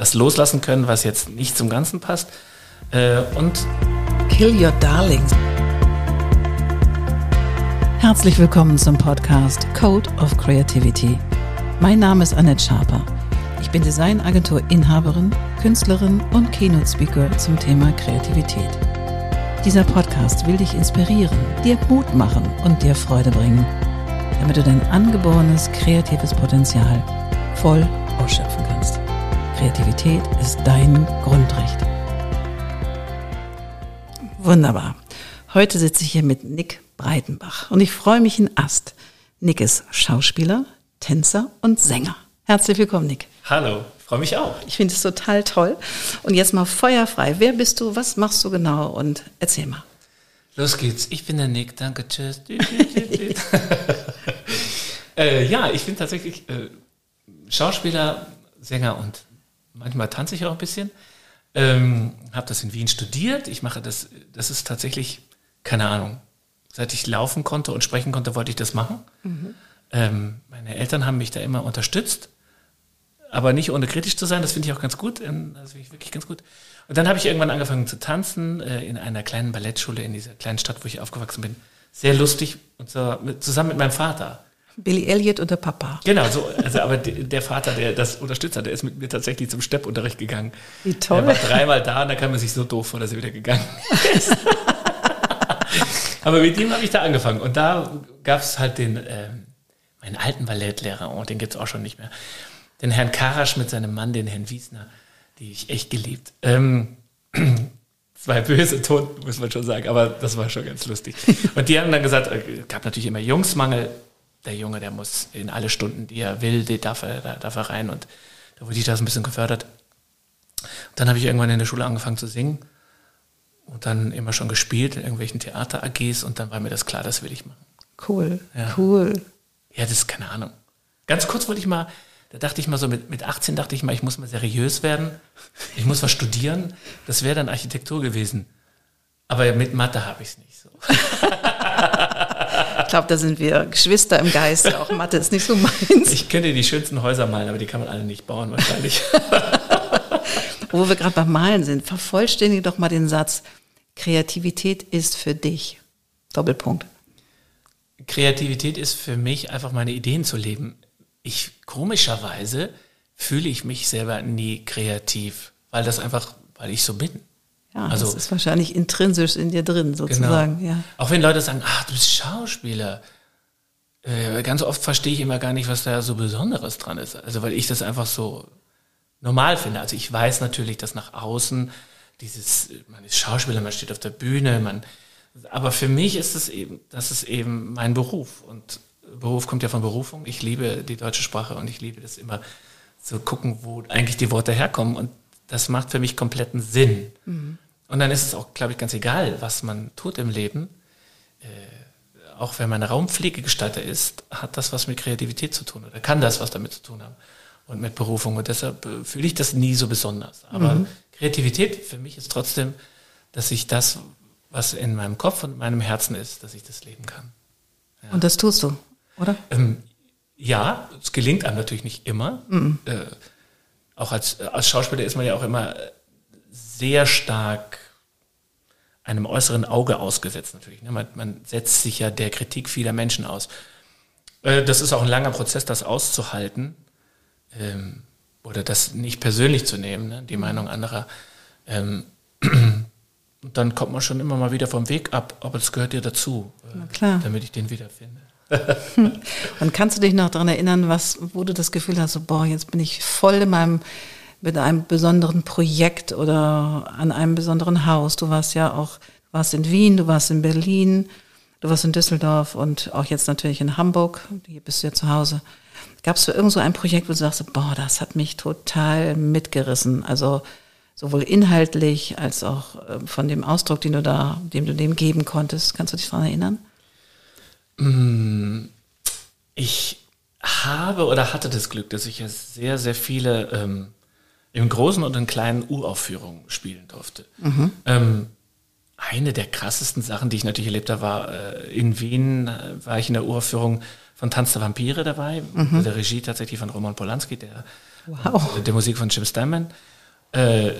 das loslassen können, was jetzt nicht zum Ganzen passt. Äh, und Kill Your Darlings. Herzlich willkommen zum Podcast Code of Creativity. Mein Name ist Annette Schaper. Ich bin Designagentur-Inhaberin, Künstlerin und Keynote-Speaker zum Thema Kreativität. Dieser Podcast will dich inspirieren, dir Mut machen und dir Freude bringen, damit du dein angeborenes kreatives Potenzial voll ausschöpfen kannst. Kreativität ist dein Grundrecht. Wunderbar. Heute sitze ich hier mit Nick Breitenbach und ich freue mich in Ast. Nick ist Schauspieler, Tänzer und Sänger. Herzlich willkommen, Nick. Hallo, freue mich auch. Ich finde es total toll. Und jetzt mal feuerfrei. Wer bist du? Was machst du genau? Und erzähl mal. Los geht's. Ich bin der Nick. Danke. Tschüss. äh, ja, ich bin tatsächlich äh, Schauspieler, Sänger und manchmal tanze ich auch ein bisschen. Ähm, habe das in Wien studiert. Ich mache das, das ist tatsächlich, keine Ahnung, seit ich laufen konnte und sprechen konnte, wollte ich das machen. Mhm. Ähm, meine Eltern haben mich da immer unterstützt, aber nicht ohne kritisch zu sein. Das finde ich auch ganz gut. Das finde ich wirklich ganz gut. Und dann habe ich irgendwann angefangen zu tanzen äh, in einer kleinen Ballettschule in dieser kleinen Stadt, wo ich aufgewachsen bin. Sehr lustig und so, mit, zusammen mit meinem Vater. Billy Elliot und der Papa. Genau, so, also aber der Vater, der das unterstützt hat, der ist mit mir tatsächlich zum Steppunterricht gegangen. Wie toll. Er war dreimal da und da kam er sich so doof vor, dass er wieder gegangen ist. aber mit ihm habe ich da angefangen und da gab es halt den, äh, meinen alten Ballettlehrer, und oh, den gibt es auch schon nicht mehr, den Herrn Karasch mit seinem Mann, den Herrn Wiesner, die ich echt geliebt. Ähm, zwei böse Toten, muss man schon sagen, aber das war schon ganz lustig. Und die haben dann gesagt, es äh, gab natürlich immer Jungsmangel, der Junge, der muss in alle Stunden, die er will, die darf er, da darf er rein. Und da wurde ich das ein bisschen gefördert. Und dann habe ich irgendwann in der Schule angefangen zu singen und dann immer schon gespielt in irgendwelchen Theater-AGs und dann war mir das klar, das will ich machen. Cool, ja. cool. Ja, das ist keine Ahnung. Ganz kurz wollte ich mal, da dachte ich mal so, mit, mit 18 dachte ich mal, ich muss mal seriös werden, ich muss was studieren. Das wäre dann Architektur gewesen. Aber mit Mathe habe ich es nicht so. Ich glaube, da sind wir Geschwister im Geist. Auch Mathe ist nicht so meins. Ich könnte die schönsten Häuser malen, aber die kann man alle nicht bauen wahrscheinlich. Wo wir gerade beim Malen sind, vervollständige doch mal den Satz, Kreativität ist für dich. Doppelpunkt. Kreativität ist für mich einfach meine Ideen zu leben. Ich komischerweise fühle ich mich selber nie kreativ, weil das einfach, weil ich so bin. Ja, also, das ist wahrscheinlich intrinsisch in dir drin, sozusagen. Genau. Ja. Auch wenn Leute sagen, ach, du bist Schauspieler. Äh, ganz oft verstehe ich immer gar nicht, was da so Besonderes dran ist. Also weil ich das einfach so normal finde. Also ich weiß natürlich, dass nach außen dieses, man ist Schauspieler, man steht auf der Bühne, man, aber für mich ist es eben, das ist eben mein Beruf. Und Beruf kommt ja von Berufung. Ich liebe die deutsche Sprache und ich liebe das immer zu gucken, wo eigentlich die Worte herkommen. Und das macht für mich kompletten Sinn. Mhm. Und dann ist es auch, glaube ich, ganz egal, was man tut im Leben. Äh, auch wenn man Raumpflegegestalter ist, hat das was mit Kreativität zu tun oder kann das was damit zu tun haben und mit Berufung. Und deshalb äh, fühle ich das nie so besonders. Aber mhm. Kreativität für mich ist trotzdem, dass ich das, was in meinem Kopf und meinem Herzen ist, dass ich das leben kann. Ja. Und das tust du, oder? Ähm, ja, es gelingt einem natürlich nicht immer. Mhm. Äh, auch als, als Schauspieler ist man ja auch immer sehr stark einem äußeren Auge ausgesetzt natürlich. Ne? Man, man setzt sich ja der Kritik vieler Menschen aus. Äh, das ist auch ein langer Prozess, das auszuhalten ähm, oder das nicht persönlich zu nehmen, ne? die Meinung anderer. Ähm, und dann kommt man schon immer mal wieder vom Weg ab, aber das gehört dir dazu, äh, damit ich den wiederfinde. Und kannst du dich noch daran erinnern, was, wo du das Gefühl hast, so, boah, jetzt bin ich voll in meinem, mit einem besonderen Projekt oder an einem besonderen Haus. Du warst ja auch, warst in Wien, du warst in Berlin, du warst in Düsseldorf und auch jetzt natürlich in Hamburg. Hier bist du ja zu Hause. Gab es irgend so ein Projekt, wo du sagst, boah, das hat mich total mitgerissen. Also sowohl inhaltlich als auch äh, von dem Ausdruck, den du da, dem du dem geben konntest. Kannst du dich daran erinnern? Mm, ich habe oder hatte das Glück, dass ich ja sehr, sehr viele ähm, im großen und in kleinen Uraufführungen spielen durfte. Mhm. Ähm, eine der krassesten Sachen, die ich natürlich erlebt habe, war äh, in Wien, äh, war ich in der Uraufführung von Tanz der Vampire dabei, mhm. der Regie tatsächlich von Roman Polanski, der Wow. Und der Musik von Jim Steinman. Äh,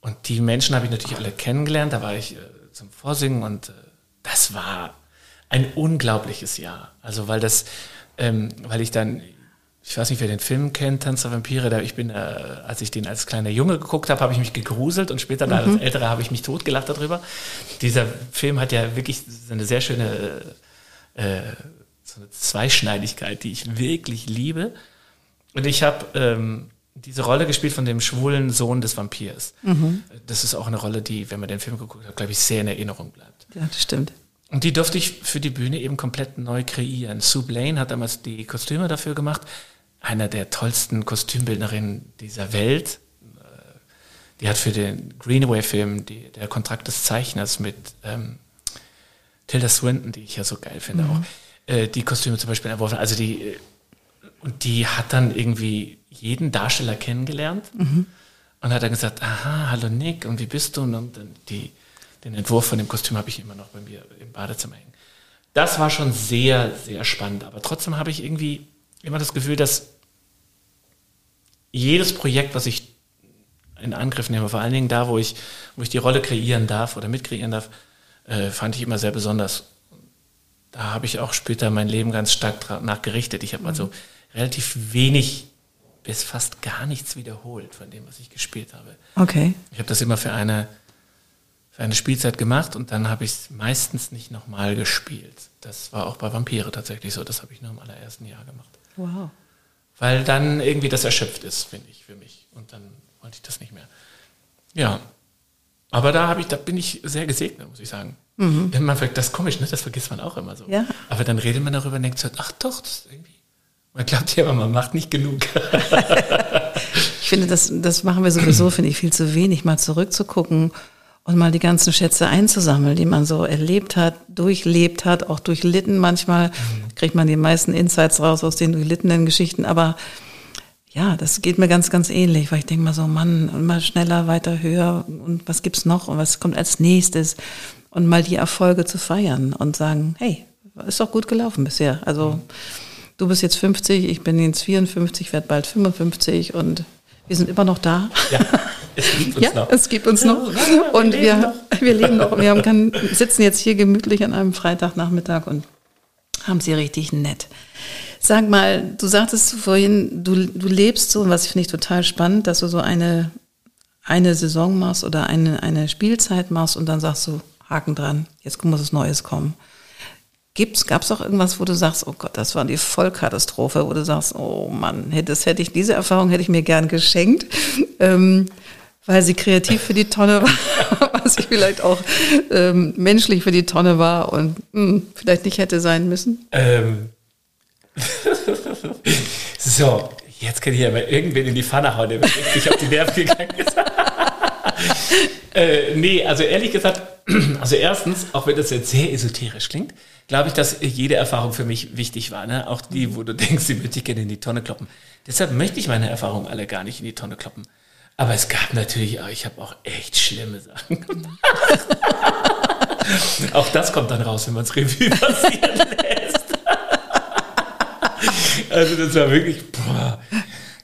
und die Menschen habe ich natürlich alle kennengelernt. Da war ich äh, zum Vorsingen und äh, das war ein unglaubliches Jahr. Also weil das, ähm, weil ich dann, ich weiß nicht, wer den Film kennt, Tanz der Vampire, da ich bin, äh, als ich den als kleiner Junge geguckt habe, habe ich mich gegruselt und später mhm. als Älterer habe ich mich totgelacht darüber. Dieser Film hat ja wirklich eine sehr schöne äh, so eine Zweischneidigkeit, die ich wirklich liebe. Und ich habe ähm, diese Rolle gespielt von dem schwulen Sohn des Vampirs. Mhm. Das ist auch eine Rolle, die, wenn man den Film geguckt hat, glaube ich, sehr in Erinnerung bleibt. Ja, das stimmt. Und die durfte ich für die Bühne eben komplett neu kreieren. Sue Blaine hat damals die Kostüme dafür gemacht. Einer der tollsten Kostümbildnerinnen dieser Welt. Äh, die hat für den Greenaway-Film der Kontrakt des Zeichners mit ähm, Tilda Swinton, die ich ja so geil finde, mhm. auch äh, die Kostüme zum Beispiel entworfen. Also die, äh, und die hat dann irgendwie jeden Darsteller kennengelernt mhm. und hat dann gesagt, aha, hallo Nick, und wie bist du? Und dann die, den Entwurf von dem Kostüm habe ich immer noch bei mir im Badezimmer hängen. Das war schon sehr, sehr spannend. Aber trotzdem habe ich irgendwie immer das Gefühl, dass jedes Projekt, was ich in Angriff nehme, vor allen Dingen da, wo ich, wo ich die Rolle kreieren darf oder mitkreieren darf, äh, fand ich immer sehr besonders. Da habe ich auch später mein Leben ganz stark nachgerichtet. Ich habe also relativ wenig bis fast gar nichts wiederholt von dem, was ich gespielt habe. Okay. Ich habe das immer für eine, für eine Spielzeit gemacht und dann habe ich es meistens nicht nochmal gespielt. Das war auch bei Vampire tatsächlich so. Das habe ich nur im allerersten Jahr gemacht. Wow. Weil dann irgendwie das erschöpft ist, finde ich, für mich. Und dann wollte ich das nicht mehr. Ja, aber da habe ich, da bin ich sehr gesegnet, muss ich sagen. Mhm. Denn man das ist komisch, ne? Das vergisst man auch immer so. Ja. Aber dann redet man darüber und denkt so, ach doch, das ist irgendwie. Man glaubt ja aber man macht nicht genug. ich finde, das, das machen wir sowieso, finde ich, viel zu wenig, mal zurückzugucken und mal die ganzen Schätze einzusammeln, die man so erlebt hat, durchlebt hat, auch durchlitten. Manchmal mhm. kriegt man die meisten Insights raus aus den durchlittenen Geschichten, aber ja, das geht mir ganz, ganz ähnlich, weil ich denke mal so, Mann, immer schneller, weiter, höher und was gibt's noch und was kommt als nächstes und mal die Erfolge zu feiern und sagen, hey, ist doch gut gelaufen bisher. Also mhm. du bist jetzt 50, ich bin jetzt 54, werde bald 55 und wir sind immer noch da. Ja, es gibt uns ja, noch. Es gibt uns noch. Und wir, wir, wir leben noch. Wir haben, kann, sitzen jetzt hier gemütlich an einem Freitagnachmittag und haben sie richtig nett. Sag mal, du sagtest vorhin, du, du lebst so, was finde ich total spannend, dass du so eine, eine Saison machst oder eine, eine Spielzeit machst und dann sagst du, Haken dran, jetzt muss was Neues kommen. Gibt's, gab's auch irgendwas, wo du sagst, oh Gott, das war die Vollkatastrophe, wo du sagst, oh Mann, das hätte ich, diese Erfahrung hätte ich mir gern geschenkt, ähm, weil sie kreativ für die Tonne war, was ich vielleicht auch ähm, menschlich für die Tonne war und mh, hm, vielleicht nicht hätte sein müssen? Ähm, so, jetzt kann ich aber irgendwen in die Pfanne hauen, der mir richtig auf die Nerven gegangen ist. äh, nee, also ehrlich gesagt, also erstens, auch wenn das jetzt sehr esoterisch klingt, glaube ich, dass jede Erfahrung für mich wichtig war. Ne? Auch die, wo du denkst, die möchte ich gerne in die Tonne kloppen. Deshalb möchte ich meine Erfahrungen alle gar nicht in die Tonne kloppen. Aber es gab natürlich auch, ich habe auch echt schlimme Sachen gemacht. auch das kommt dann raus, wenn man es Revue passieren lässt. Also das war wirklich, boah,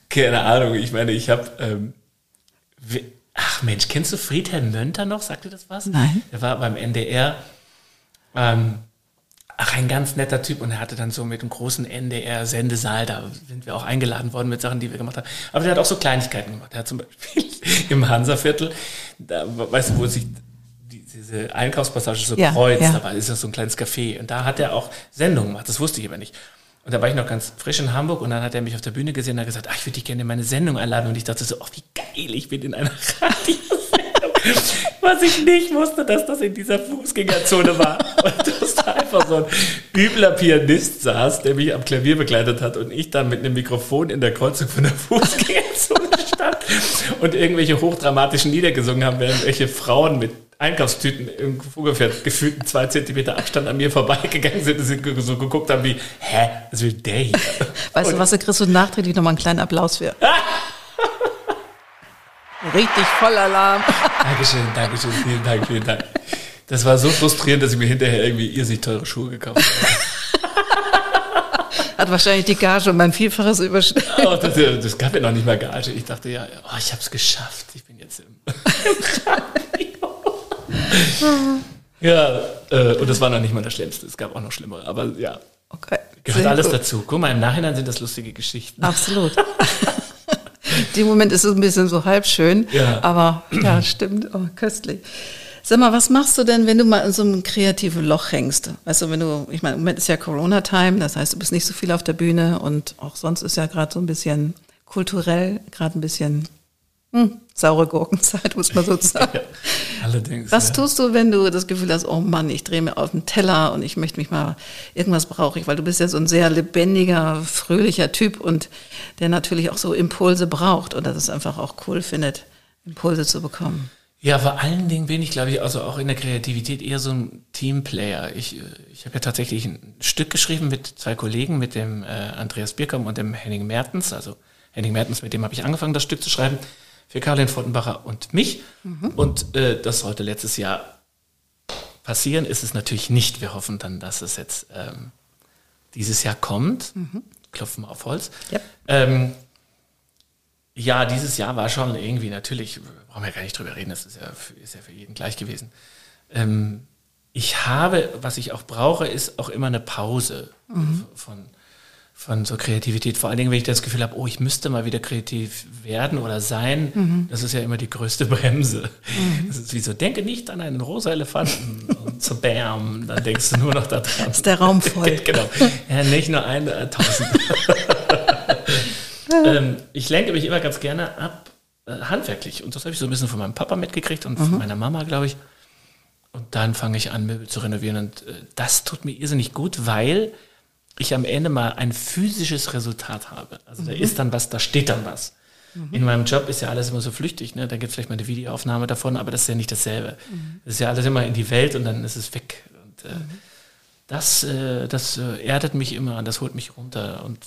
keine Ahnung. Ich meine, ich habe, ähm, ach Mensch, kennst du Friedhelm Mönter noch? Sagt dir das was? Nein. Der war beim NDR. Ähm, ach, ein ganz netter Typ und er hatte dann so mit einem großen NDR-Sendesaal, da sind wir auch eingeladen worden mit Sachen, die wir gemacht haben. Aber der hat auch so Kleinigkeiten gemacht. Er hat zum Beispiel im Hansaviertel, da, weißt du, wo sich diese Einkaufspassage so ja, kreuzt, ja. aber ist ja so ein kleines Café. Und da hat er auch Sendungen gemacht, das wusste ich aber nicht. Und da war ich noch ganz frisch in Hamburg und dann hat er mich auf der Bühne gesehen und hat gesagt, ach, ich würde dich gerne in meine Sendung einladen. Und ich dachte so, ach, wie geil, ich bin in einer Radiosendung. Was ich nicht wusste, dass das in dieser Fußgängerzone war. Und dass da einfach so ein übler Pianist saß, der mich am Klavier begleitet hat und ich dann mit einem Mikrofon in der Kreuzung von der Fußgängerzone stand und irgendwelche hochdramatischen Lieder gesungen haben, während welche Frauen mit Einkaufstüten im ungefähr gefühlten zwei Zentimeter Abstand an mir vorbeigegangen sind und sie so geguckt haben wie, hä, was will der hier? Weißt und du was, da kriegst du nachträglich nochmal einen kleinen Applaus für. Richtig voll Alarm. Dankeschön, Dankeschön, vielen Dank, vielen Dank. Das war so frustrierend, dass ich mir hinterher irgendwie irrsinnig teure Schuhe gekauft habe. Hat wahrscheinlich die Gage um ein Vielfaches überschritten. Oh, das, das, gab ja noch nicht mal Gage. Ich dachte ja, oh, ich habe es geschafft. Ich bin jetzt im, Ja, äh, und das war noch nicht mal das Schlimmste. Es gab auch noch schlimmere, aber ja. Okay. Gehört alles gut. dazu. Guck mal, im Nachhinein sind das lustige Geschichten. Absolut. Dem Moment ist es ein bisschen so halb schön, ja. aber ja, stimmt. Oh, köstlich. Sag mal, was machst du denn, wenn du mal in so einem kreativen Loch hängst? Weißt du, wenn du, ich meine, im Moment ist ja Corona-Time, das heißt, du bist nicht so viel auf der Bühne und auch sonst ist ja gerade so ein bisschen kulturell, gerade ein bisschen hm, saure Gurkenzeit, muss man so sagen. ja, allerdings. Was ja. tust du, wenn du das Gefühl hast, oh Mann, ich drehe mir auf den Teller und ich möchte mich mal, irgendwas brauche ich, weil du bist ja so ein sehr lebendiger, fröhlicher Typ und der natürlich auch so Impulse braucht oder das einfach auch cool findet, Impulse zu bekommen. Ja, vor allen Dingen bin ich, glaube ich, also auch in der Kreativität eher so ein Teamplayer. Ich, äh, ich habe ja tatsächlich ein Stück geschrieben mit zwei Kollegen, mit dem äh, Andreas Birkum und dem Henning Mertens. Also Henning Mertens, mit dem habe ich angefangen, das Stück zu schreiben für Karin Fottenbacher und mich. Mhm. Und äh, das sollte letztes Jahr passieren, ist es natürlich nicht. Wir hoffen dann, dass es jetzt ähm, dieses Jahr kommt. Mhm. Klopfen wir auf Holz. Yep. Ähm, ja, dieses Jahr war schon irgendwie natürlich, brauchen wir gar nicht drüber reden, das ist ja für, ist ja für jeden gleich gewesen. Ähm, ich habe, was ich auch brauche, ist auch immer eine Pause mhm. von, von so Kreativität. Vor allen Dingen, wenn ich das Gefühl habe, oh, ich müsste mal wieder kreativ werden oder sein, mhm. das ist ja immer die größte Bremse. Mhm. Das ist wie so, denke nicht an einen rosa Elefanten und so bam, dann denkst du nur noch daran. Ist der Raum voll. genau. Ja, nicht nur ein, äh, tausend. ähm, ich lenke mich immer ganz gerne ab, äh, handwerklich. Und das habe ich so ein bisschen von meinem Papa mitgekriegt und mhm. von meiner Mama, glaube ich. Und dann fange ich an, Möbel zu renovieren. Und äh, das tut mir irrsinnig gut, weil ich am Ende mal ein physisches Resultat habe. Also mhm. da ist dann was, da steht dann was. Mhm. In meinem Job ist ja alles immer so flüchtig, ne? Da gibt es vielleicht mal eine Videoaufnahme davon, aber das ist ja nicht dasselbe. Mhm. Das ist ja alles immer in die Welt und dann ist es weg. Und äh, mhm. das, äh, das äh, erdet mich immer und das holt mich runter. Und,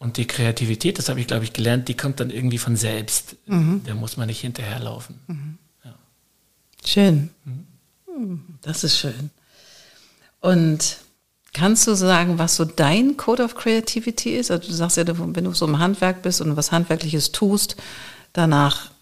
und die Kreativität, das habe ich, glaube ich, gelernt, die kommt dann irgendwie von selbst. Mhm. Da muss man nicht hinterherlaufen. Mhm. Ja. Schön. Hm, das ist schön. Und Kannst du sagen, was so dein Code of Creativity ist? Also du sagst ja, wenn du so im Handwerk bist und was Handwerkliches tust, danach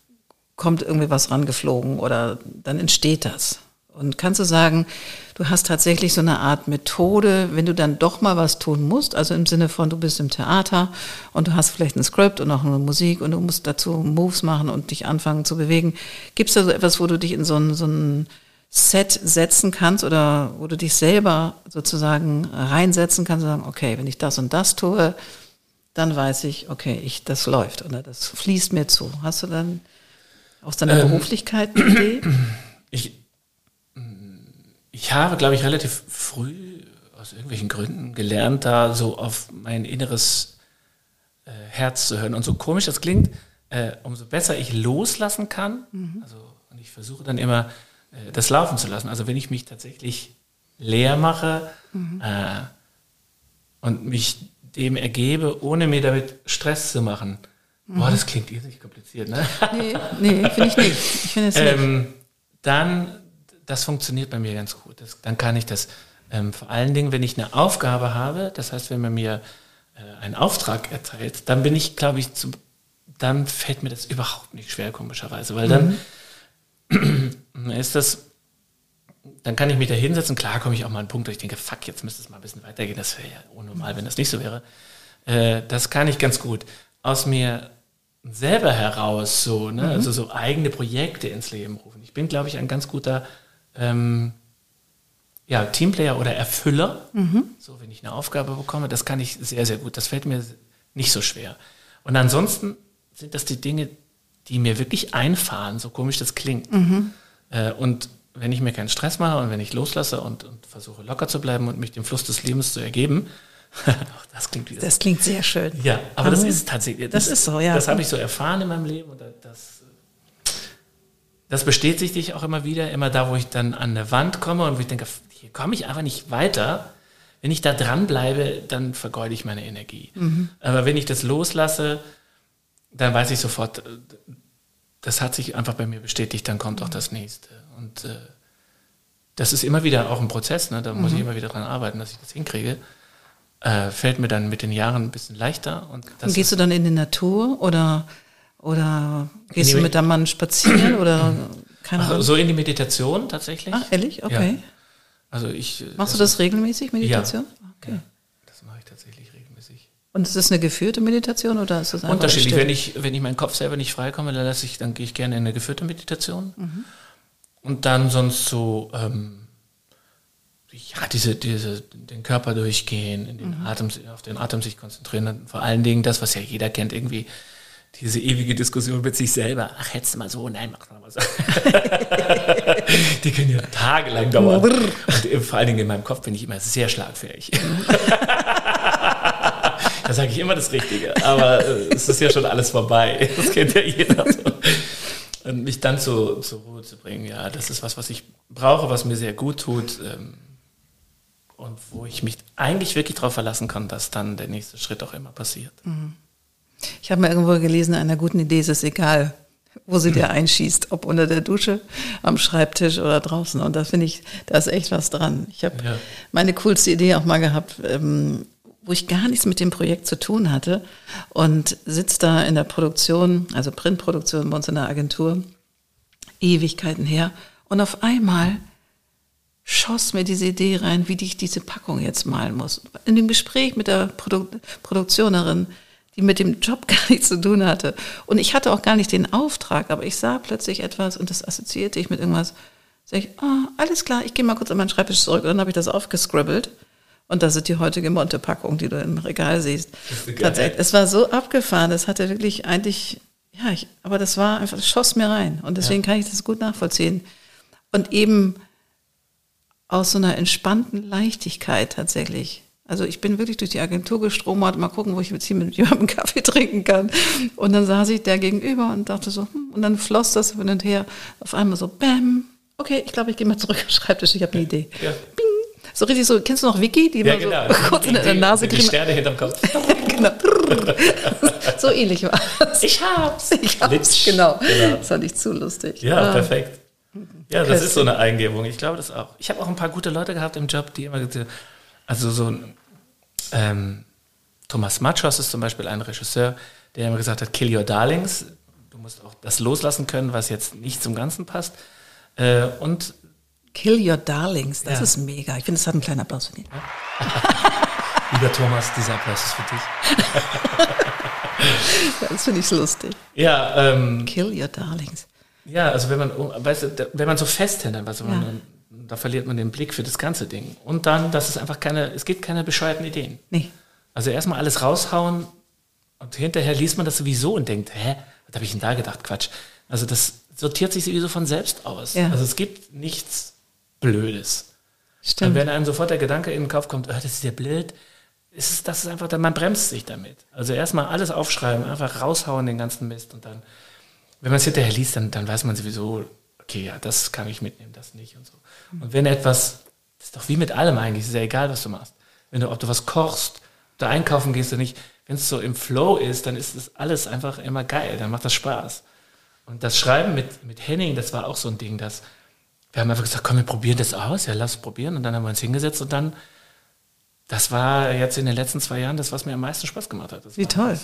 kommt irgendwie was rangeflogen oder dann entsteht das. Und kannst du sagen, du hast tatsächlich so eine Art Methode, wenn du dann doch mal was tun musst, also im Sinne von, du bist im Theater und du hast vielleicht ein Skript und auch eine Musik und du musst dazu Moves machen und dich anfangen zu bewegen. Gibt es da so etwas, wo du dich in so einen, so einen Set setzen kannst oder wo du dich selber sozusagen reinsetzen kannst und sagen, okay, wenn ich das und das tue, dann weiß ich, okay, ich, das läuft oder das fließt mir zu. Hast du dann aus deiner ähm, Beruflichkeit eine Idee? Ich, ich habe, glaube ich, relativ früh aus irgendwelchen Gründen gelernt, da so auf mein inneres äh, Herz zu hören. Und so komisch das klingt, äh, umso besser ich loslassen kann, mhm. also und ich versuche dann immer äh, das laufen zu lassen. Also wenn ich mich tatsächlich leer mache mhm. äh, und mich dem ergebe, ohne mir damit Stress zu machen. Mhm. Boah, das klingt irrsinnig kompliziert, ne? Nee, nee finde ich nicht. Ich finde es ähm, Dann, das funktioniert bei mir ganz gut. Das, dann kann ich das, ähm, vor allen Dingen, wenn ich eine Aufgabe habe, das heißt, wenn man mir äh, einen Auftrag erteilt, dann bin ich, glaube ich, zu, dann fällt mir das überhaupt nicht schwer, komischerweise, weil dann mhm ist das, dann kann ich mich da hinsetzen. Klar komme ich auch mal an einen Punkt, wo ich denke, fuck, jetzt müsste es mal ein bisschen weitergehen. Das wäre ja unnormal, wenn das nicht so wäre. Äh, das kann ich ganz gut. Aus mir selber heraus so, ne? Mhm. also so eigene Projekte ins Leben rufen. Ich bin, glaube ich, ein ganz guter ähm, ja, Teamplayer oder Erfüller. Mhm. So, wenn ich eine Aufgabe bekomme, das kann ich sehr, sehr gut. Das fällt mir nicht so schwer. Und ansonsten sind das die Dinge, die mir wirklich einfahren, so komisch das klingt. Mhm. Äh, und wenn ich mir keinen Stress mache und wenn ich loslasse und, und versuche locker zu bleiben und mich dem Fluss des Lebens zu ergeben, das klingt wieder. Das klingt sehr schön. Ja, aber mhm. das ist tatsächlich. Das, das ist so, ja. Das habe ich so erfahren in meinem Leben und das, das bestätigt sich auch immer wieder, immer da, wo ich dann an eine Wand komme und wo ich denke, hier komme ich einfach nicht weiter. Wenn ich da dranbleibe, dann vergeude ich meine Energie. Mhm. Aber wenn ich das loslasse, dann weiß ich sofort, das hat sich einfach bei mir bestätigt, dann kommt auch das nächste. Und äh, das ist immer wieder auch ein Prozess, ne? da muss ich mhm. immer wieder dran arbeiten, dass ich das hinkriege. äh, fällt mir dann mit den Jahren ein bisschen leichter. Und, und gehst du dann in die Natur oder, oder gehst du mit deinem Mann spazieren oder keine Ahnung? So in die Meditation tatsächlich. Ach, ehrlich? Okay. Ja. Also ich. Machst du das regelmäßig, Meditation? Ja. Okay. Ja, das mache ich tatsächlich regelmäßig. Und ist das eine geführte Meditation oder ist das einfach Unterschiedlich. Wenn ich, wenn ich meinen Kopf selber nicht freikomme, dann lasse ich, dann gehe ich gerne in eine geführte Meditation. Mhm. Und dann sonst so, ähm, ja, diese, diese, den Körper durchgehen, in den mhm. Atem, auf den Atem sich konzentrieren. vor allen Dingen das, was ja jeder kennt, irgendwie diese ewige Diskussion mit sich selber. Ach, hättest du mal so, nein, mach mal so. Die können ja tagelang dauern. Und vor allen Dingen in meinem Kopf bin ich immer sehr schlagfähig. da sage ich immer das Richtige. Aber äh, es ist ja schon alles vorbei. Das kennt ja jeder. Und mich dann zu, zur Ruhe zu bringen, ja, das ist was, was ich brauche, was mir sehr gut tut. Ähm, und wo ich mich eigentlich wirklich darauf verlassen kann, dass dann der nächste Schritt auch immer passiert. Mhm. Ich habe mal irgendwo gelesen, einer guten Idee ist es egal, wo sie dir einschießt, ob unter der Dusche, am Schreibtisch oder draußen. Und da finde ich, da ist echt was dran. Ich habe ja. meine coolste Idee auch mal gehabt, ähm, wo ich gar nichts mit dem Projekt zu tun hatte und sitze da in der Produktion, also Printproduktion bei uns in der Agentur, Ewigkeiten her. Und auf einmal schoss mir diese Idee rein, wie ich diese Packung jetzt malen muss. In dem Gespräch mit der Produ Produktionerin die mit dem Job gar nichts zu tun hatte. Und ich hatte auch gar nicht den Auftrag, aber ich sah plötzlich etwas und das assoziierte ich mit irgendwas. Sag ich, oh, alles klar, ich gehe mal kurz an meinen Schreibtisch zurück. Und dann habe ich das aufgescribbelt. Und das ist die heutige Monte-Packung, die du im Regal siehst. Es war so abgefahren, es hatte wirklich eigentlich, ja, ich, aber das war einfach, das schoss mir rein. Und deswegen ja. kann ich das gut nachvollziehen. Und eben aus so einer entspannten Leichtigkeit tatsächlich. Also ich bin wirklich durch die Agentur gestromert, mal gucken, wo ich jetzt hier mit jemandem Kaffee trinken kann. Und dann saß ich der gegenüber und dachte so, hm, und dann floss das hin und her. Auf einmal so, bam, okay, ich glaube, ich gehe mal zurück am Schreibtisch, ich habe eine Idee. Ja. Bing. So richtig so, kennst du noch Vicky, die ja, genau. so kurz in der Nase kriegt? Die Sterne hinterm Kopf. genau. so ähnlich war es. Ich hab's. Ich hab's, Litsch. genau. genau. Das fand ich zu lustig. Ja, ah. perfekt. Ja, das ist so eine Eingebung. Ich glaube das auch. Ich habe auch ein paar gute Leute gehabt im Job, die immer gesagt also so ähm, Thomas Machos ist zum Beispiel ein Regisseur, der immer gesagt hat, kill your darlings. Du musst auch das loslassen können, was jetzt nicht zum Ganzen passt. Äh, und Kill Your Darlings, das ja. ist mega. Ich finde, es hat einen kleinen Applaus für ihn. Lieber Thomas, dieser Applaus ist für dich. das finde ich lustig. Ja, ähm, Kill Your Darlings. Ja, also wenn man, weißt du, wenn man so festhält, weißt du, ja. man, da verliert man den Blick für das ganze Ding. Und dann, dass es einfach keine, es gibt keine bescheuerten Ideen. Nee. Also erstmal alles raushauen und hinterher liest man das sowieso und denkt, hä, was habe ich denn da gedacht? Quatsch. Also das sortiert sich sowieso von selbst aus. Ja. Also es gibt nichts Blödes. Stimmt. Und wenn einem sofort der Gedanke in den Kopf kommt, oh, das ist ja blöd, ist es, das ist einfach, man bremst sich damit. Also erstmal alles aufschreiben, einfach raushauen den ganzen Mist und dann, wenn man es hinterher liest, dann, dann weiß man sowieso, okay, ja, das kann ich mitnehmen, das nicht und so. Und wenn etwas, das ist doch wie mit allem eigentlich, ist ja egal, was du machst. Wenn du, ob du was kochst, ob du einkaufen gehst oder nicht, wenn es so im Flow ist, dann ist das alles einfach immer geil, dann macht das Spaß. Und das Schreiben mit, mit Henning, das war auch so ein Ding, dass wir haben einfach gesagt, komm, wir probieren das aus, ja, lass probieren. Und dann haben wir uns hingesetzt und dann, das war jetzt in den letzten zwei Jahren das, was mir am meisten Spaß gemacht hat. Das Wie toll.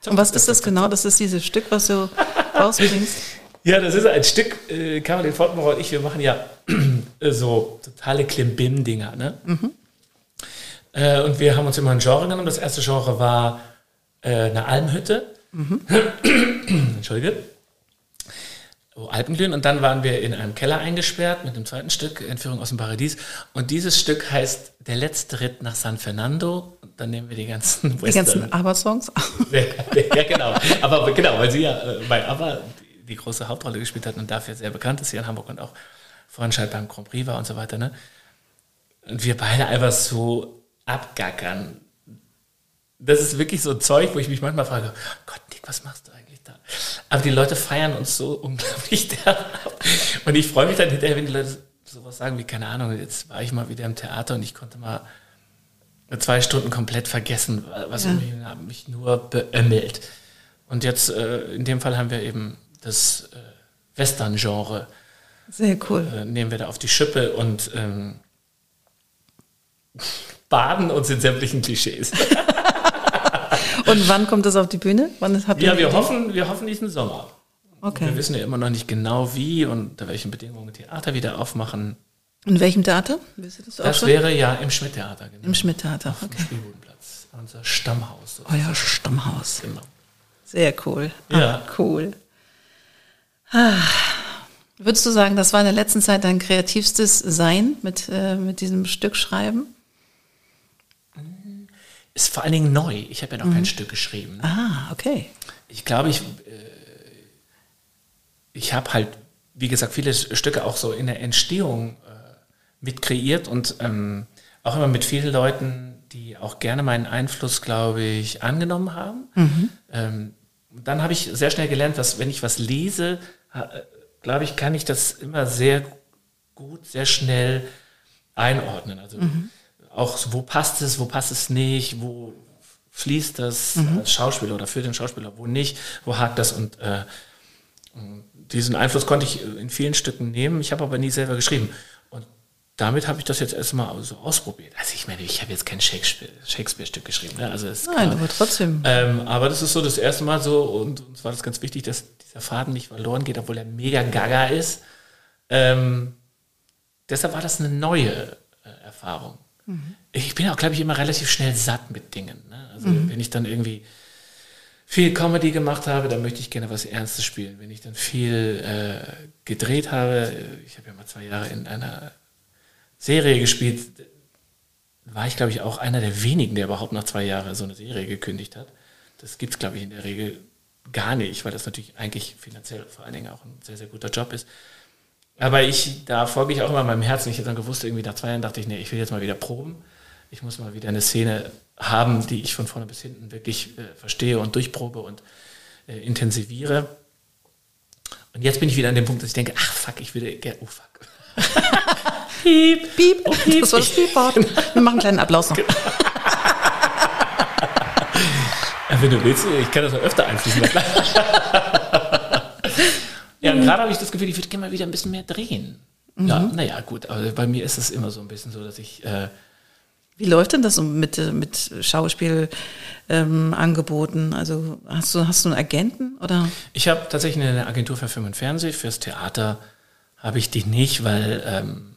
So, und was ist das genau? Das ist dieses Stück, was du rausbringst? Ja, das ist ein Stück, äh, Caroline Fortenbauer und ich, wir machen ja so totale Klimbim-Dinger. Ne? Mhm. Äh, und wir haben uns immer ein Genre genommen. Das erste Genre war äh, eine Almhütte. Mhm. Entschuldige. Oh, Alpenglühen. Und dann waren wir in einem Keller eingesperrt mit dem zweiten Stück, Entführung aus dem Paradies. Und dieses Stück heißt Der letzte Ritt nach San Fernando. Und dann nehmen wir die ganzen Die ganzen ABBA-Songs. ja, genau. Aber genau, weil sie ja äh, bei ABBA die große Hauptrolle gespielt hat und dafür sehr bekannt ist hier in Hamburg und auch Vorentscheid beim Grand Prix war und so weiter. Ne? Und wir beide einfach so abgackern. Das ist wirklich so Zeug, wo ich mich manchmal frage, Gott, Nick, was machst du eigentlich da? Aber die Leute feiern uns so unglaublich derb Und ich freue mich dann hinterher, wenn die Leute sowas sagen wie, keine Ahnung, jetzt war ich mal wieder im Theater und ich konnte mal zwei Stunden komplett vergessen, was ja. mich, mich nur beömmelt. Und jetzt, äh, in dem Fall haben wir eben das äh, Western-Genre. Sehr cool. Äh, nehmen wir da auf die Schippe und ähm, baden uns in sämtlichen Klischees. Und wann kommt das auf die Bühne? Wann habt ihr Ja, wir Idee? hoffen, wir hoffen diesen Sommer. Wir Okay. wissen ja immer noch nicht genau wie und unter welchen Bedingungen Theater wieder aufmachen. In welchem Theater? Das Das wäre ja im Schmidt-Theater, genau. Im Schmidt-Theater. Auf dem Okay. Spielbodenplatz. Unser Stammhaus. Euer Stammhaus. Genau. Sehr cool. Ja. Ah, cool. Ah. Würdest du sagen, das war in der letzten Zeit dein kreativstes Sein mit, äh, mit diesem Stück schreiben? Ist vor allen Dingen neu. Ich habe ja noch Mhm. kein Stück geschrieben. Ah, okay. Ich glaube, ich, äh, ich habe halt, wie gesagt, viele Stücke auch so in der Entstehung äh, mit kreiert und ähm, auch immer mit vielen Leuten, die auch gerne meinen Einfluss, glaube ich, angenommen haben. Ähm, dann habe ich sehr schnell gelernt, dass wenn ich was lese, glaube ich, kann ich das immer sehr gut, sehr schnell einordnen. Also auch so, wo passt es, wo passt es nicht, wo fließt das als Schauspieler oder für den Schauspieler, wo nicht, wo hakt das und äh, diesen Einfluss konnte ich in vielen Stücken nehmen. Ich habe aber nie selber geschrieben. Und damit habe ich das jetzt erstmal so ausprobiert. Also ich meine, ich habe jetzt kein Shakespeare- Shakespeare-Stück geschrieben. Ne? Also Nein, klar. aber trotzdem. Ähm, aber das ist so das erste Mal so und uns war das ganz wichtig, dass dieser Faden nicht verloren geht, obwohl er mega gaga ist. Ähm, deshalb war das eine neue äh, Erfahrung. Ich bin auch, glaube ich, immer relativ schnell satt mit Dingen. Ne? Also wenn ich dann irgendwie viel Comedy gemacht habe, dann möchte ich gerne was Ernstes spielen. Wenn ich dann viel äh, gedreht habe, äh, ich habe ja mal zwei Jahre in einer Serie gespielt, war ich, glaube ich, auch einer der wenigen, der überhaupt nach zwei Jahren so eine Serie gekündigt hat. Das gibt es, glaube ich, in der Regel gar nicht, weil das natürlich eigentlich finanziell vor allen Dingen auch ein sehr, sehr guter Job ist. Aber ich, da folge ich auch immer meinem Herzen. Ich habe dann gewusst, irgendwie nach zwei Jahren dachte ich, nee, ich will jetzt mal wieder proben. Ich muss mal wieder eine Szene haben, die ich von vorne bis hinten wirklich äh, verstehe und durchprobe und äh, intensiviere. Und jetzt bin ich wieder an dem Punkt, dass ich denke, ach fuck, ich würde gerne, oh fuck. piep, Piep. oh, piep. Das war das Piepwort. Wir machen einen kleinen Applaus noch. Ja, wenn du willst, ich kann das noch öfter einfließen lassen. ja, und gerade habe ich das Gefühl, ich würde gerne mal wieder ein bisschen mehr drehen. Ja, naja, gut, aber bei mir ist es immer so ein bisschen so, dass ich, äh, Wie läuft denn das mit, äh, mit Schauspielangeboten? Ähm, also hast du, hast du einen Agenten oder? ich habe tatsächlich eine Agentur für Film und Fernsehen, fürs Theater habe ich die nicht, weil, ähm,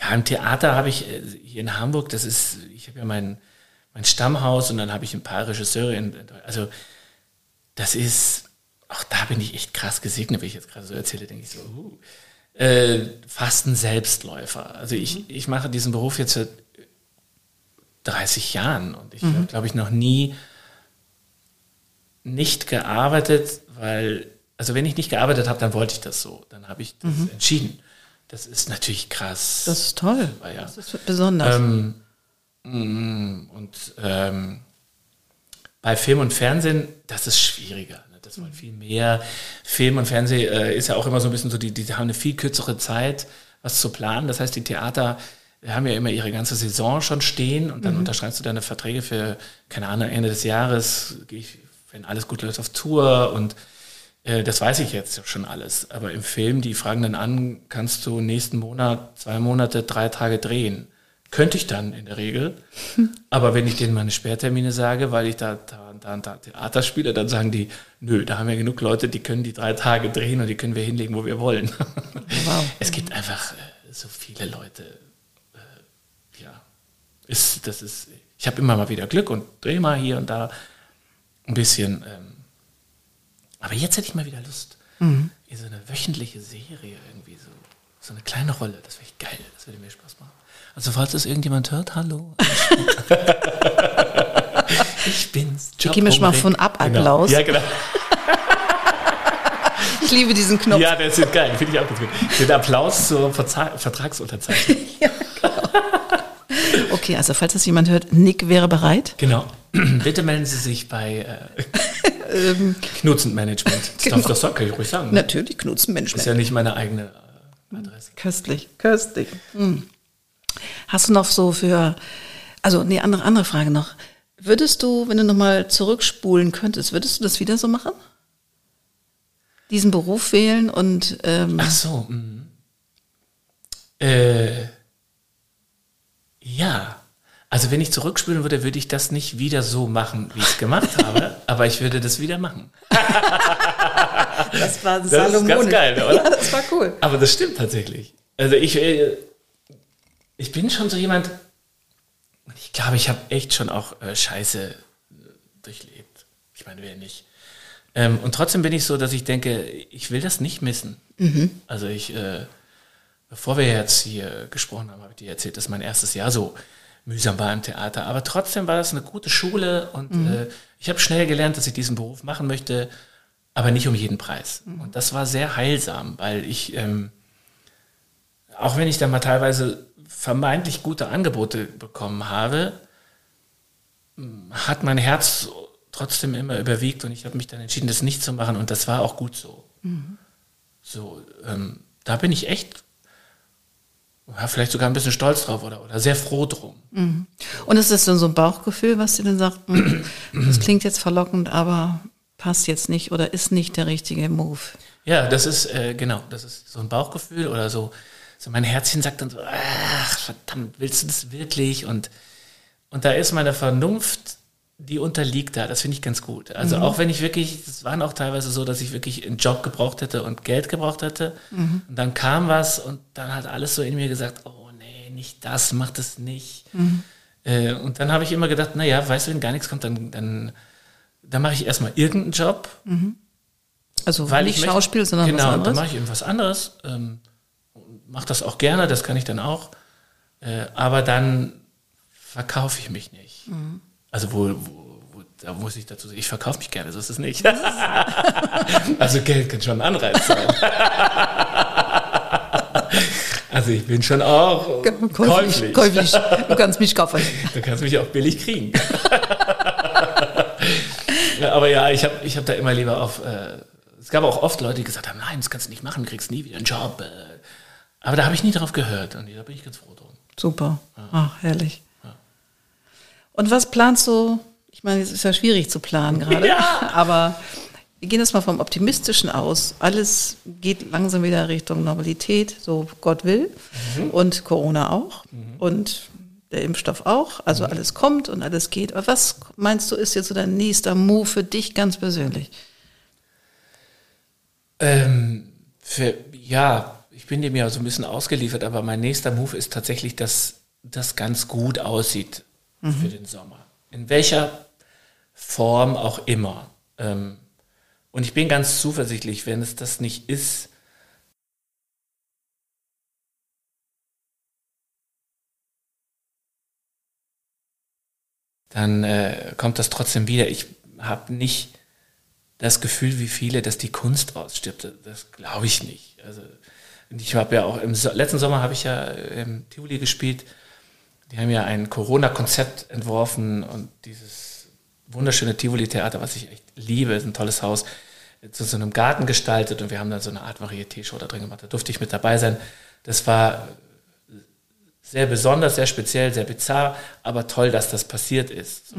ja, im Theater habe ich äh, hier in Hamburg, das ist, ich habe ja mein, mein Stammhaus und dann habe ich ein paar Regisseure, in, also das ist, auch da bin ich echt krass gesegnet, wenn ich jetzt gerade so erzähle, denke ich so, uh, äh, fast ein Selbstläufer. Also ich, ich mache diesen Beruf jetzt seit 30 Jahren und ich habe, glaube ich, noch nie nicht gearbeitet, weil, also wenn ich nicht gearbeitet habe, dann wollte ich das so. Dann habe ich das entschieden. Das ist natürlich krass. Das ist toll. Ja. Das ist besonders. Ähm, und ähm, bei Film und Fernsehen, das ist schwieriger. Ne? Das wollen viel mehr. Film und Fernsehen äh, ist ja auch immer so ein bisschen so, die, die haben eine viel kürzere Zeit, was zu planen. Das heißt, die Theater haben ja immer ihre ganze Saison schon stehen und dann unterschreibst du deine Verträge für, keine Ahnung, Ende des Jahres, gehe ich, wenn alles gut läuft, auf Tour und äh, das weiß ich jetzt schon alles. Aber im Film, die fragen dann an, kannst du nächsten Monat, zwei Monate, drei Tage drehen? Könnte ich dann in der Regel. Aber wenn ich denen meine Sperrtermine sage, weil ich da, da, da, da Theater spiele, dann sagen die, nö, da haben wir genug Leute, die können die drei Tage drehen und die können wir hinlegen, wo wir wollen. Wow. Es gibt einfach äh, so viele Leute. Äh, ja, ist, das ist, ich habe immer mal wieder Glück und drehe mal hier und da ein bisschen. Ähm, aber jetzt hätte ich mal wieder Lust, in so eine wöchentliche Serie irgendwie so, so eine kleine Rolle. Das wäre echt geil. Das würde mir Spaß machen. Also falls das irgendjemand hört, hallo. ich bin's. Ich gebe mir schon mal von ab Applaus. Genau. Ja, genau. Ich liebe diesen Knopf. Ja, der ist geil. Finde ich auch ganz gut. Den Applaus zur Verza Vertragsunterzeichnung. Okay, also falls das jemand hört, Nick wäre bereit. Genau. Bitte melden Sie sich bei äh, Knutzen Management. Das, genau. darf, das soll- kann ich ruhig sagen. ne? Natürlich, Knutzen Ist ja nicht meine eigene äh, Adresse. Köstlich, köstlich. Hm. Hast du noch so für, also nee, andere, andere Frage noch. Würdest du, wenn du nochmal zurückspulen könntest, würdest du das wieder so machen? Diesen Beruf wählen und ähm, Ach so. mhm. Äh, Ja. Also wenn ich zurückspielen würde, würde ich das nicht wieder so machen, wie ich es gemacht habe, aber ich würde das wieder machen. Das war Das ist ganz geil, oder? Ja, das war cool. Aber das stimmt tatsächlich. Also ich, äh, ich bin schon so jemand, ich glaube, ich habe echt schon auch äh, Scheiße äh, durchlebt. Ich meine, wer nicht. Ähm, und trotzdem bin ich so, dass ich denke, ich will das nicht missen. Also ich, äh, bevor wir jetzt hier gesprochen haben, habe ich dir erzählt, dass mein erstes Jahr so mühsam war im Theater. Aber trotzdem war das eine gute Schule und äh, ich habe schnell gelernt, dass ich diesen Beruf machen möchte, aber nicht um jeden Preis. Und das war sehr heilsam, weil ich, ähm, auch wenn ich dann mal teilweise vermeintlich gute Angebote bekommen habe, hat mein Herz trotzdem immer überwiegt und ich habe mich dann entschieden, das nicht zu machen und das war auch gut so. So, ähm, da bin ich echt, ja, vielleicht sogar ein bisschen stolz drauf oder, oder sehr froh drum. Und ist das dann so ein Bauchgefühl, was dir dann sagt, hm, das klingt jetzt verlockend, aber passt jetzt nicht oder ist nicht der richtige Move? Ja, das ist, äh, genau, das ist so ein Bauchgefühl oder so, so mein Herzchen sagt dann so, ach, verdammt, willst du das wirklich? Und, und da ist meine Vernunft, die unterliegt da, das finde ich ganz gut. Also auch wenn ich wirklich, es waren auch teilweise so, dass ich wirklich einen Job gebraucht hätte und Geld gebraucht hätte. Und dann kam was und dann hat alles so in mir gesagt, oh nee, nicht das, mach das nicht. Äh, und dann habe ich immer gedacht, naja, weißt du, wenn gar nichts kommt, dann, dann, dann mache ich erstmal irgendeinen Job, Also weil nicht ich möchte- Schauspiel, sondern genau, was dann anderes? mache ich irgendwas anderes. Ähm, mache das auch gerne, das kann ich dann auch. Äh, aber dann verkaufe ich mich nicht. Mhm. Also wo, wo, wo, da muss ich dazu sagen, ich verkaufe mich gerne, so ist es nicht. also Geld kann schon ein Anreiz sein. also ich bin schon auch Käuflich, käuflich. käuflich. Du kannst mich kaufen. Du kannst mich auch billig kriegen. ja, aber ja, ich habe ich hab da immer lieber auf. Äh, es gab auch oft Leute, die gesagt haben: Nein, das kannst du nicht machen, du kriegst nie wieder einen Job. Äh. Aber da habe ich nie drauf gehört und da bin ich ganz froh drum. Super. Ach, herrlich. Und was planst du? Ich meine, es ist ja schwierig zu planen gerade, Ja. aber wir gehen jetzt mal vom Optimistischen aus. Alles geht langsam wieder Richtung Normalität, so Gott will. Und Corona auch. Und der Impfstoff auch. Also alles kommt und alles geht. Aber was meinst du, ist jetzt so dein nächster Move für dich ganz persönlich? Ähm, für, ja, bin dem ja so ein bisschen ausgeliefert, aber mein nächster Move ist tatsächlich, dass das ganz gut aussieht für den Sommer. In welcher Form auch immer. Ähm, und ich bin ganz zuversichtlich, wenn es das nicht ist, dann äh, kommt das trotzdem wieder. Ich habe nicht das Gefühl, wie viele, dass die Kunst ausstirbt. Das glaube ich nicht. Also ich habe ja auch im letzten Sommer habe ich ja im Tivoli gespielt. Die haben ja ein Corona-Konzept entworfen und dieses wunderschöne Tivoli-Theater, was ich echt liebe, ist ein tolles Haus, zu so einem Garten gestaltet und wir haben da so eine Art Varieté-Show da drin gemacht. Da durfte ich mit dabei sein. Das war sehr besonders, sehr speziell, sehr bizarr, aber toll, dass das passiert ist.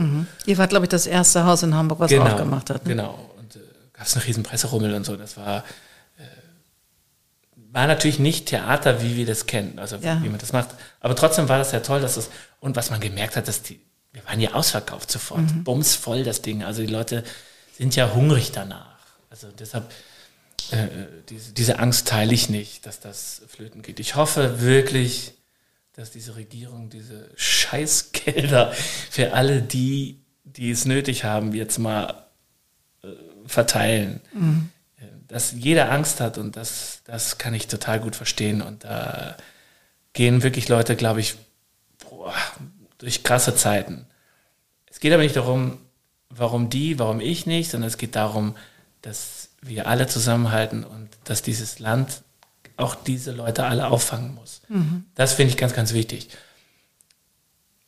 Ihr wart, glaube ich, das erste Haus in Hamburg, was aufgemacht hat. Ne? Genau. Und äh, gab es einen riesen Presserummel und so. Das war, äh, war natürlich nicht Theater, wie wir das kennen, also Ja. wie man das macht. Aber trotzdem war das ja toll, dass es, und was man gemerkt hat, dass die, wir waren ja ausverkauft sofort, Mhm. bumsvoll das Ding. Also die Leute sind ja hungrig danach. Also deshalb, äh, diese, diese Angst teile ich nicht, dass das flöten geht. Ich hoffe wirklich, dass diese Regierung diese Scheißgelder für alle die, die es nötig haben, jetzt mal äh, verteilen. Äh, Dass jeder Angst hat und das, das kann ich total gut verstehen. Und da gehen wirklich Leute, glaube ich, boah, durch krasse Zeiten. Es geht aber nicht darum, warum die, warum ich nicht, sondern es geht darum, dass wir alle zusammenhalten und dass dieses Land auch diese Leute alle auffangen muss. Das finde ich ganz, ganz wichtig.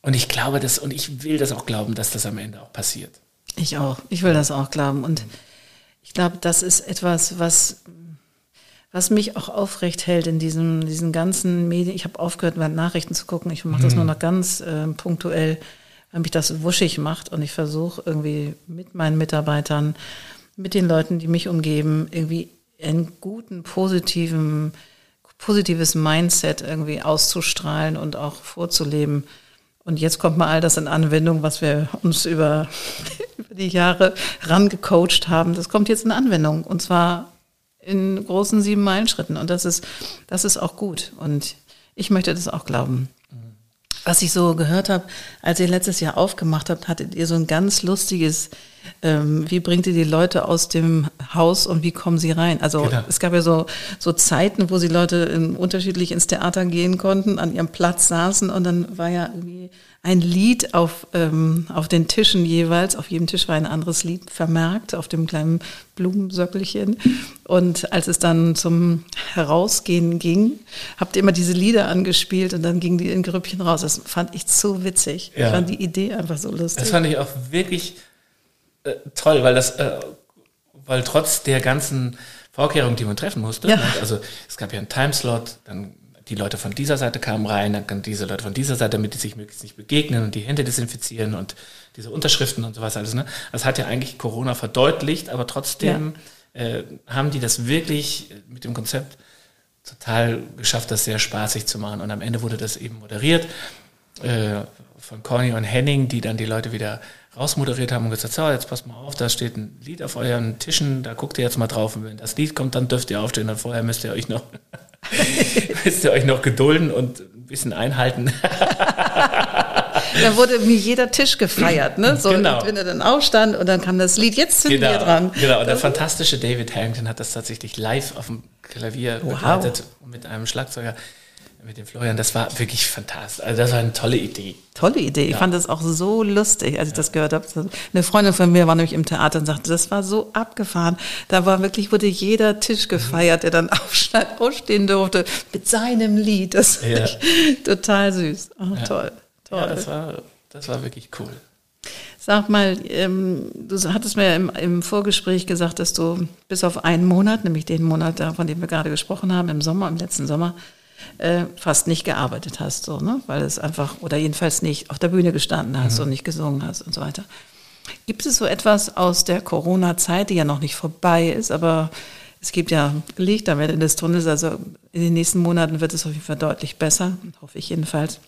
Und ich glaube das, und ich will das auch glauben, dass das am Ende auch passiert. Ich auch. Ich will das auch glauben. Und ich glaube, das ist etwas, was, was mich auch aufrecht hält in diesem, diesen ganzen Medien. Ich habe aufgehört, mal Nachrichten zu gucken. Ich mache das nur noch ganz äh, punktuell, weil mich das wuschig macht. Und ich versuche irgendwie mit meinen Mitarbeitern, mit den Leuten, die mich umgeben, irgendwie einen guten, positiven, positives Mindset irgendwie auszustrahlen und auch vorzuleben. Und jetzt kommt mal all das in Anwendung, was wir uns über, über die Jahre rangecoacht haben. Das kommt jetzt in Anwendung. Und zwar in großen sieben Meilenschritten. Und das ist, das ist auch gut. Und ich möchte das auch glauben. Was ich so gehört habe, als ihr letztes Jahr aufgemacht habt, hattet ihr so ein ganz lustiges, ähm, wie bringt ihr die Leute aus dem Haus und wie kommen sie rein? Also genau. es gab ja so, so Zeiten, wo die Leute in, unterschiedlich ins Theater gehen konnten, an ihrem Platz saßen und dann war ja irgendwie ein Lied auf, ähm, auf den Tischen jeweils. Auf jedem Tisch war ein anderes Lied vermerkt, auf dem kleinen Blumensöckelchen. Und als es dann zum Herausgehen ging, habt ihr immer diese Lieder angespielt und dann gingen die in Grüppchen raus. Das fand ich so witzig. Ja. Ich fand die Idee einfach so lustig. Das fand ich auch wirklich äh, toll, weil das, äh, weil trotz der ganzen Vorkehrungen, die man treffen musste, ja. ne, also es gab ja einen Timeslot, dann die Leute von dieser Seite kamen rein, dann kann diese Leute von dieser Seite, damit die sich möglichst nicht begegnen und die Hände desinfizieren und diese Unterschriften und sowas alles. Ne? Das hat ja eigentlich Corona verdeutlicht, aber trotzdem ja. äh, haben die das wirklich mit dem Konzept total geschafft, das sehr spaßig zu machen. Und am Ende wurde das eben moderiert äh, von Conny und Henning, die dann die Leute wieder rausmoderiert haben und gesagt, so, jetzt passt mal auf, da steht ein Lied auf euren Tischen, da guckt ihr jetzt mal drauf und wenn das Lied kommt, dann dürft ihr aufstehen und vorher müsst ihr euch noch müsst ihr euch noch gedulden und ein bisschen einhalten. da wurde mir jeder Tisch gefeiert, ne? So, genau. wenn er dann aufstand und dann kam das Lied, jetzt sind genau. wir dran. Genau, und der fantastische David Harrington hat das tatsächlich live auf dem Klavier wow. begleitet mit einem Schlagzeuger mit dem Florian, das war wirklich fantastisch. Also das war eine tolle Idee. Tolle Idee. Ja. Ich fand das auch so lustig, als ich ja. das gehört habe. Eine Freundin von mir war nämlich im Theater und sagte, das war so abgefahren. Da war wirklich, wurde jeder Tisch gefeiert, der dann aufstehen durfte mit seinem Lied. Das ja. ich total süß. Oh, Toll, toll. Ja, das war, das war wirklich cool. Sag mal, ähm, du hattest mir im, im, Vorgespräch gesagt, dass du bis auf einen Monat, nämlich den Monat, von dem wir gerade gesprochen haben, im Sommer, im letzten Sommer, äh, fast nicht gearbeitet hast, so, ne? weil es einfach, oder jedenfalls nicht auf der Bühne gestanden hast mhm. und nicht gesungen hast und so weiter. Gibt es so etwas aus der Corona-Zeit, die ja noch nicht vorbei ist, aber es gibt ja Licht am Ende des Tunnels, also in den nächsten Monaten wird es auf jeden Fall deutlich besser, hoffe ich jedenfalls.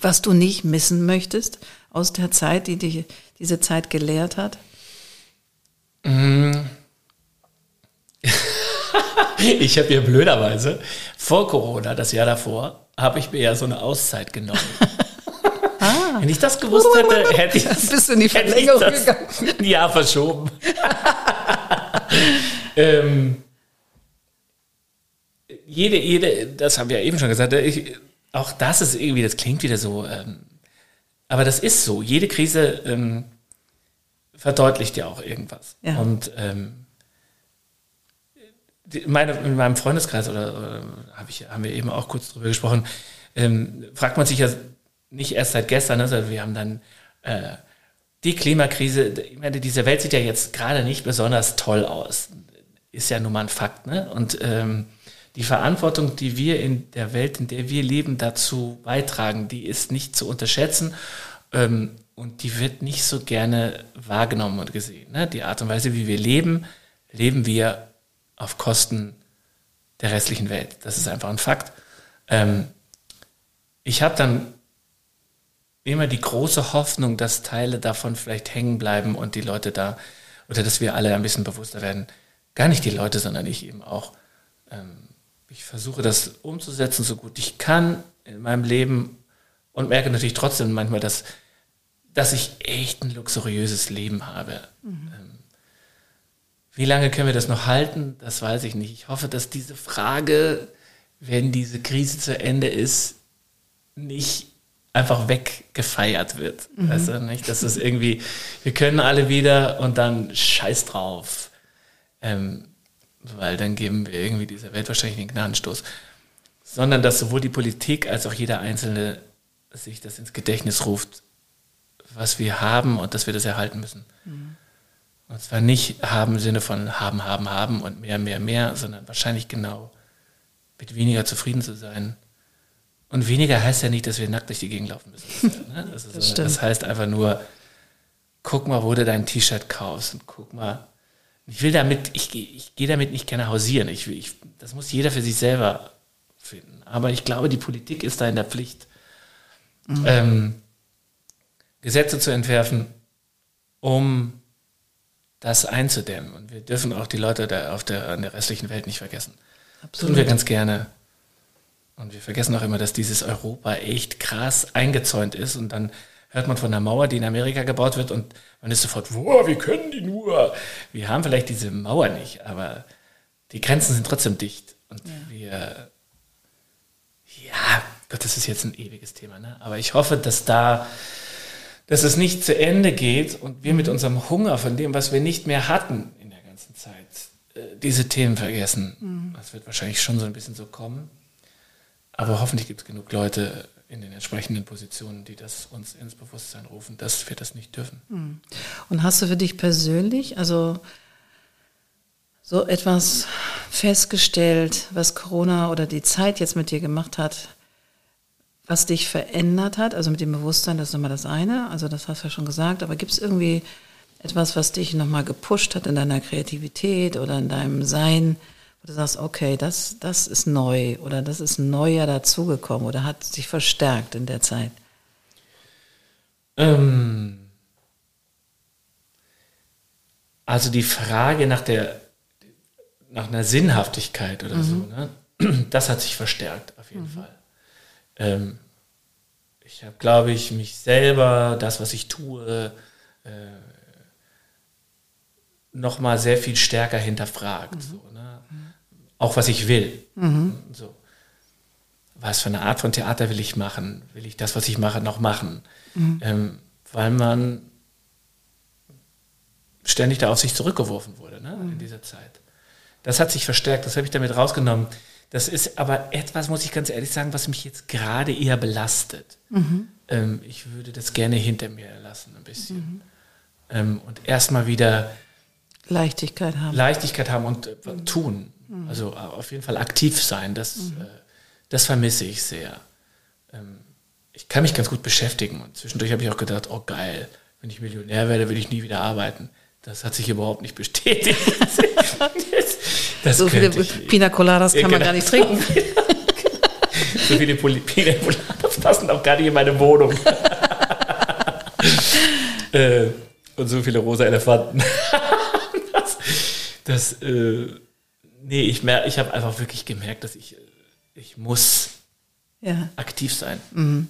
Was du nicht missen möchtest aus der Zeit, die dich diese Zeit gelehrt hat? Mhm. ich habe ja blöderweise vor Corona, das Jahr davor, habe ich mir ja so eine Auszeit genommen. Ah. Wenn ich das gewusst hätte, hätte ich das, Bist in die Verlängerung gegangen? ein Jahr verschoben. ähm, jede, jede, das haben wir ja eben schon gesagt, ich, auch das ist irgendwie, das klingt wieder so, ähm, aber das ist so. Jede Krise ähm, verdeutlicht ja auch irgendwas. Ja. Und ähm, meine, in meinem Freundeskreis oder, oder hab ich, haben wir eben auch kurz drüber gesprochen, ähm, fragt man sich ja nicht erst seit gestern, also wir haben dann äh, die Klimakrise, ich meine, diese Welt sieht ja jetzt gerade nicht besonders toll aus. Ist ja nun mal ein Fakt, ne? Und ähm, die Verantwortung, die wir in der Welt, in der wir leben, dazu beitragen, die ist nicht zu unterschätzen. Ähm, und die wird nicht so gerne wahrgenommen und gesehen. Ne? Die Art und Weise, wie wir leben, leben wir auf Kosten der restlichen Welt. Das ist einfach ein Fakt. Ähm, ich habe dann immer die große Hoffnung, dass Teile davon vielleicht hängen bleiben und die Leute da, oder dass wir alle ein bisschen bewusster werden. Gar nicht die Leute, sondern ich eben auch. Ähm, ich versuche das umzusetzen, so gut ich kann in meinem Leben und merke natürlich trotzdem manchmal, dass, dass ich echt ein luxuriöses Leben habe. Mhm. Ähm, wie lange können wir das noch halten? Das weiß ich nicht. Ich hoffe, dass diese Frage, wenn diese Krise zu Ende ist, nicht einfach weggefeiert wird. Mhm. Weißt du, nicht? Dass es irgendwie, wir können alle wieder und dann scheiß drauf. Ähm, weil dann geben wir irgendwie dieser Welt wahrscheinlich den Gnadenstoß. Sondern dass sowohl die Politik als auch jeder Einzelne sich das ins Gedächtnis ruft, was wir haben und dass wir das erhalten müssen. Mhm. Und zwar nicht haben im Sinne von haben, haben, haben und mehr, mehr, mehr, sondern wahrscheinlich genau mit weniger zufrieden zu sein. Und weniger heißt ja nicht, dass wir nackt durch die Gegend laufen müssen. Ne? Das, das, so, das, heißt einfach nur, guck mal, wo du dein T-Shirt kaufst und guck mal. Ich will damit, ich, ich gehe damit nicht gerne hausieren. Ich, ich, das muss jeder für sich selber finden. Aber ich glaube, die Politik ist da in der Pflicht, mhm. ähm, Gesetze zu entwerfen, um das einzudämmen. Und wir dürfen auch die Leute da auf der, an der restlichen Welt nicht vergessen. Absolut. Tun wir ganz gerne. Und wir vergessen auch immer, dass dieses Europa echt krass eingezäunt ist. Und dann hört man von einer Mauer, die in Amerika gebaut wird und man ist sofort, wow, wie können die nur? Wir haben vielleicht diese Mauer nicht, aber die Grenzen sind trotzdem dicht. Und ja. wir, ja, Gott, das ist jetzt ein ewiges Thema, ne? aber ich hoffe, dass da, dass es nicht zu Ende geht und wir mit unserem Hunger von dem, was wir nicht mehr hatten in der ganzen Zeit, äh, diese Themen vergessen. Mhm. Das wird wahrscheinlich schon so ein bisschen so kommen. Aber hoffentlich gibt es genug Leute in den entsprechenden Positionen, die das uns ins Bewusstsein rufen, dass wir das nicht dürfen. Hm. Und hast du für dich persönlich, also so etwas festgestellt, was Corona oder die Zeit jetzt mit dir gemacht hat, was dich verändert hat, also mit dem Bewusstsein, das ist immer das eine, also das hast du ja schon gesagt, aber gibt es irgendwie etwas, was dich nochmal gepusht hat in deiner Kreativität oder in deinem Sein, wo du sagst, okay, das, das ist neu oder das ist neuer dazugekommen oder hat sich verstärkt in der Zeit? Ähm, also die Frage nach der nach einer Sinnhaftigkeit oder mhm. so, ne? das hat sich verstärkt auf jeden mhm. Fall. Ähm, ich habe, glaube ich, mich selber, das, was ich tue, äh, nochmal sehr viel stärker hinterfragt. Mhm. So, ne? auch was ich will. Mhm. So. Was für eine Art von Theater will ich machen? Will ich das, was ich mache, noch machen? Mhm. Ähm, weil man ständig da auf sich zurückgeworfen wurde ne, mhm. in dieser Zeit. Das hat sich verstärkt, das habe ich damit rausgenommen. Das ist aber etwas, muss ich ganz ehrlich sagen, was mich jetzt gerade eher belastet. Mhm. Ähm, ich würde das gerne hinter mir lassen, ein bisschen. Mhm. Ähm, und erstmal wieder Leichtigkeit haben. Leichtigkeit haben und äh, tun. Mhm. Also äh, auf jeden Fall aktiv sein, das, mhm. äh, das vermisse ich sehr. Ähm, ich kann mich ganz gut beschäftigen und zwischendurch habe ich auch gedacht, oh geil, wenn ich Millionär werde, will ich nie wieder arbeiten. Das hat sich überhaupt nicht bestätigt. das so viele Pina Coladas kann ja, genau. man gar nicht trinken. so viele Pina Coladas passen auch gar nicht in meine Wohnung. äh, und so viele rosa Elefanten. das, das äh, nee, ich, mer ich habe einfach wirklich gemerkt, dass ich, ich muss ja. aktiv sein. Mhm.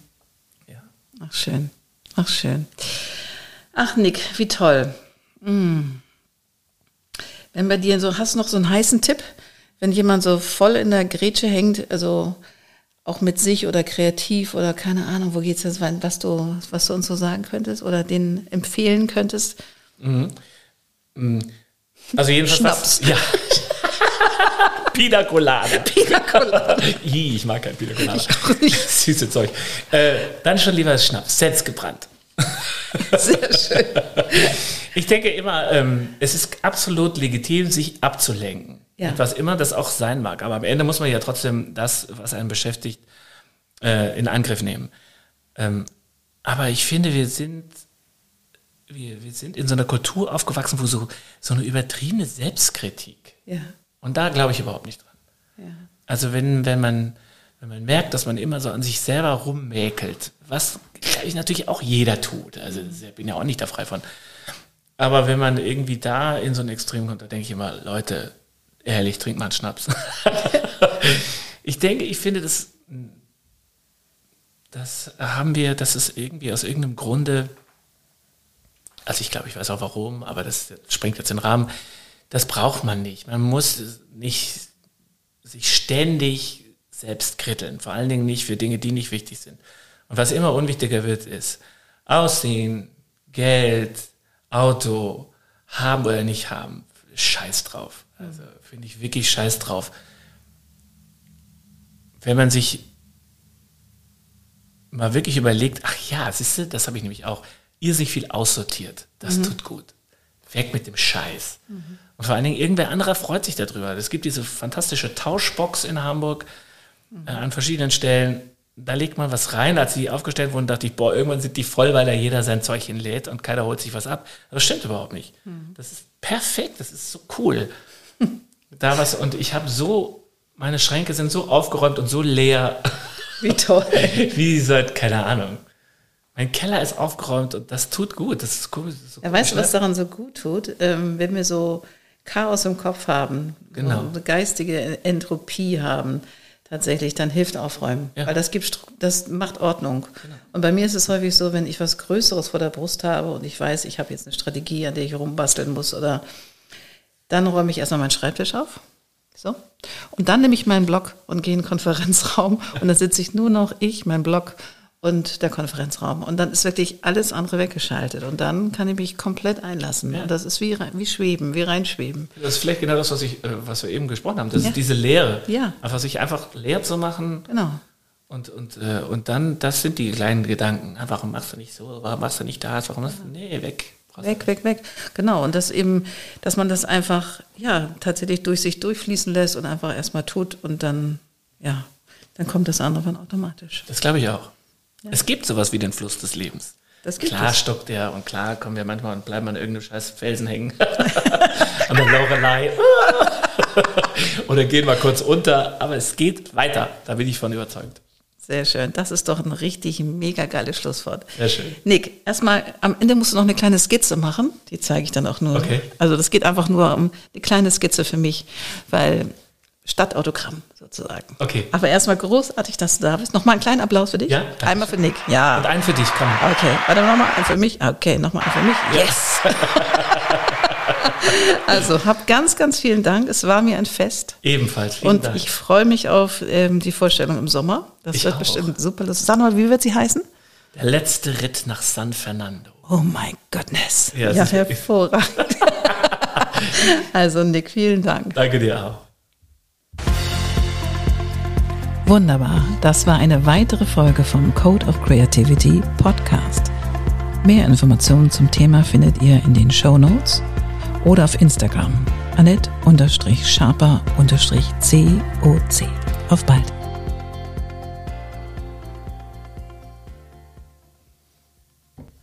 Ja. Ach, schön. Ach, schön. Ach, Nick, wie toll. Mhm. Wenn bei dir so, hast du noch so einen heißen Tipp, wenn jemand so voll in der Grätsche hängt, also auch mit sich oder kreativ oder keine Ahnung, wo geht's jetzt, was du, was du uns so sagen könntest oder denen empfehlen könntest? Mhm. mhm. Also jedenfalls Schnaps. Was, ja. Pina Colada. Pina Colada. ich mag kein Pina Colada. Ich auch nicht. Süße Zeug. Äh, dann schon lieber Schnaps, selbstgebrannt. Sehr schön. Ich denke immer, ähm, es ist absolut legitim, sich abzulenken. Ja. was immer das auch sein mag. Aber am Ende muss man ja trotzdem das, was einen beschäftigt, äh, in Angriff nehmen. Ähm, aber ich finde, wir sind, wir, wir sind in so einer Kultur aufgewachsen, wo so, so eine übertriebene Selbstkritik ja. Und da glaube ich überhaupt nicht dran. Ja. Also wenn, wenn man, wenn man merkt, dass man immer so an sich selber rummäkelt, was ich natürlich auch jeder tut. Also ich bin ja auch nicht da frei von. Aber wenn man irgendwie da in so ein Extrem kommt, da denke ich immer, Leute, ehrlich, trinkt mal einen Schnaps. ich denke, ich finde, das, das haben wir, das ist irgendwie aus irgendeinem Grunde, also ich glaube, ich weiß auch warum, aber das sprengt jetzt den Rahmen das braucht man nicht. Man muss nicht sich ständig selbst kritteln, vor allen Dingen nicht für Dinge, die nicht wichtig sind. Und was immer unwichtiger wird, ist Aussehen, Geld, Auto, haben oder nicht haben. Scheiß drauf. Also finde ich wirklich scheiß drauf. Wenn man sich mal wirklich überlegt, ach ja, siehst du, das habe ich nämlich auch, ihr sich viel aussortiert. Das mhm. tut gut. Weg mit dem Scheiß. Mhm. Und vor allen Dingen, irgendwer anderer freut sich darüber. Es gibt diese fantastische Tauschbox in Hamburg äh, an verschiedenen Stellen. Da legt man was rein. Als die aufgestellt wurden, dachte ich, boah, irgendwann sind die voll, weil da jeder sein Zeug hinlädt und keiner holt sich was ab. Aber das stimmt überhaupt nicht. Mhm. Das ist perfekt, das ist so cool. da was, und ich habe so, meine Schränke sind so aufgeräumt und so leer. Wie toll. Wie seit, keine Ahnung, Mein Keller ist aufgeräumt und das tut gut. Das ist cool. Das ist so Ja, cool. weißt du, was daran so gut tut? Ähm, wenn wir so Chaos im Kopf haben, Genau. so eine geistige Entropie haben, tatsächlich, dann hilft Aufräumen. Ja. Weil das gibt, das macht Ordnung. Und bei mir ist es häufig so, wenn ich was Größeres vor der Brust habe und ich weiß, ich habe jetzt eine Strategie, an der ich rumbasteln muss oder dann räume ich erstmal meinen Schreibtisch auf. So. Und dann nehme ich meinen Block und gehe in den Konferenzraum und dann sitze ich nur noch ich, mein Block und der Konferenzraum. Und dann ist wirklich alles andere weggeschaltet. Und dann kann ich mich komplett einlassen. Ja. Und das ist wie, rein- wie schweben, wie reinschweben. Das ist vielleicht genau das, was, ich, äh, was wir eben gesprochen haben. Das Ja. ist diese Leere. Ja. Einfach sich einfach leer zu machen Genau. und, und, äh, und dann, das sind die kleinen Gedanken. Ah, Warum machst du nicht so? Warum machst du nicht das? Warum machst du, nee, weg. Weg, weg, weg. Genau. Und das eben, dass man das einfach, ja, tatsächlich durch sich durchfließen lässt und einfach erstmal tut und dann, ja, dann kommt das andere dann automatisch. Das glaube ich auch. Es gibt sowas wie den Fluss des Lebens. Das gibt klar es. stockt der und klar kommen wir manchmal und bleiben an irgendeinem scheiß Felsen hängen. an der Lorelei. Oder gehen mal kurz unter. Aber es geht weiter. Da bin ich von überzeugt. Sehr schön. Das ist doch ein richtig mega geiles Schlusswort. Sehr schön. Nick, erstmal am Ende musst du noch eine kleine Skizze machen. Die zeige ich dann auch nur. Okay. Also das geht einfach nur um eine kleine Skizze für mich, weil Stadtautogramm sozusagen. Okay. Aber erstmal großartig, dass du da bist. Nochmal einen kleinen Applaus für dich. Ja, Einmal für Nick. Ja. Und einen für dich, komm. Okay, warte nochmal einen für mich. Okay, nochmal einen für mich. Yes! also, hab ganz, ganz vielen Dank. Es war mir ein Fest. Ebenfalls. Vielen Und Dank. ich freue mich auf ähm, die Vorstellung im Sommer. Das Ich wird auch. bestimmt super lustig. Sag mal, wie wird sie heißen? Der letzte Ritt nach San Fernando. Oh my goodness. Ja, Ja, hervorragend. also, Nick, vielen Dank. Danke dir auch. Wunderbar. Das war eine weitere Folge vom Code of Creativity Podcast. Mehr Informationen zum Thema findet ihr in den Show Notes oder auf Instagram. Annette-Sharper-COC. Auf bald.